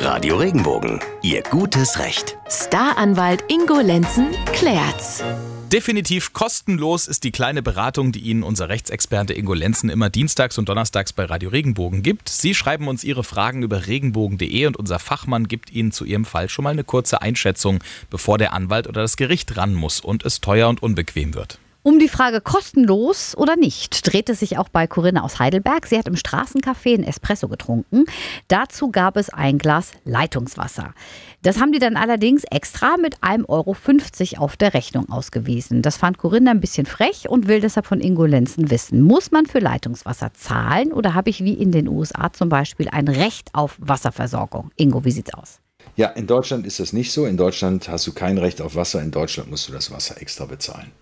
Radio Regenbogen, Ihr gutes Recht. Staranwalt Ingo Lenzen klärt's. Definitiv kostenlos ist die kleine Beratung, die Ihnen unser Rechtsexperte Ingo Lenzen immer dienstags und donnerstags bei Radio Regenbogen gibt. Sie schreiben uns Ihre Fragen über regenbogen.de und unser Fachmann gibt Ihnen zu Ihrem Fall schon mal eine kurze Einschätzung, bevor der Anwalt oder das Gericht ran muss und es teuer und unbequem wird. Um die Frage kostenlos oder nicht dreht es sich auch bei Corinna aus Heidelberg. Sie hat im Straßencafé einen Espresso getrunken. Dazu gab es ein Glas Leitungswasser. Das haben die dann allerdings extra mit 1,50 Euro auf der Rechnung ausgewiesen. Das fand Corinna ein bisschen frech und will deshalb von Ingo Lenzen wissen. Muss man für Leitungswasser zahlen oder habe ich wie in den USA zum Beispiel ein Recht auf Wasserversorgung? Ingo, wie sieht's aus? Ja, in Deutschland ist das nicht so. In Deutschland hast du kein Recht auf Wasser. In Deutschland musst du das Wasser extra bezahlen.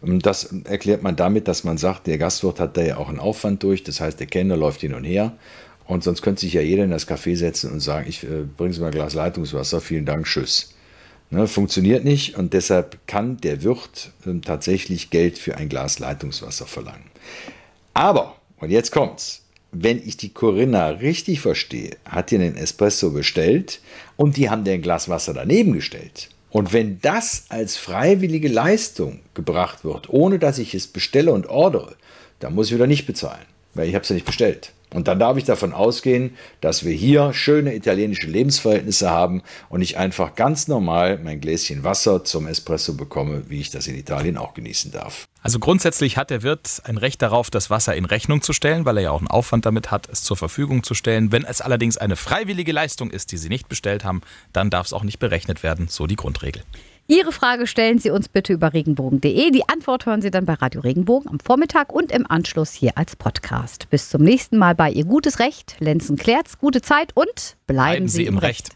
Das erklärt man damit, dass man sagt, der Gastwirt hat da ja auch einen Aufwand durch. Das heißt, der Kellner läuft hin und her. Und sonst könnte sich ja jeder in das Café setzen und sagen, ich äh, bringe Sie mal ein Glas Leitungswasser, vielen Dank, tschüss. Ne, funktioniert nicht und deshalb kann der Wirt äh, tatsächlich Geld für ein Glas Leitungswasser verlangen. Aber, und jetzt kommt's, wenn ich die Corinna richtig verstehe, hat die einen Espresso bestellt und die haben dir ein Glas Wasser daneben gestellt. Und wenn das als freiwillige Leistung gebracht wird, ohne dass ich es bestelle und ordere, dann muss ich wieder nicht bezahlen, weil ich habe es ja nicht bestellt. Und dann darf ich davon ausgehen, dass wir hier schöne italienische Lebensverhältnisse haben und ich einfach ganz normal mein Gläschen Wasser zum Espresso bekomme, wie ich das in Italien auch genießen darf. Also grundsätzlich hat der Wirt ein Recht darauf, das Wasser in Rechnung zu stellen, weil er ja auch einen Aufwand damit hat, es zur Verfügung zu stellen. Wenn es allerdings eine freiwillige Leistung ist, die Sie nicht bestellt haben, dann darf es auch nicht berechnet werden. So die Grundregel. Ihre Frage stellen Sie uns bitte über regenbogen.de. Die Antwort hören Sie dann bei Radio Regenbogen am Vormittag und im Anschluss hier als Podcast. Bis zum nächsten Mal bei Ihr gutes Recht. Lenzen klärt's, gute Zeit und bleiben, bleiben Sie, im Recht. Recht.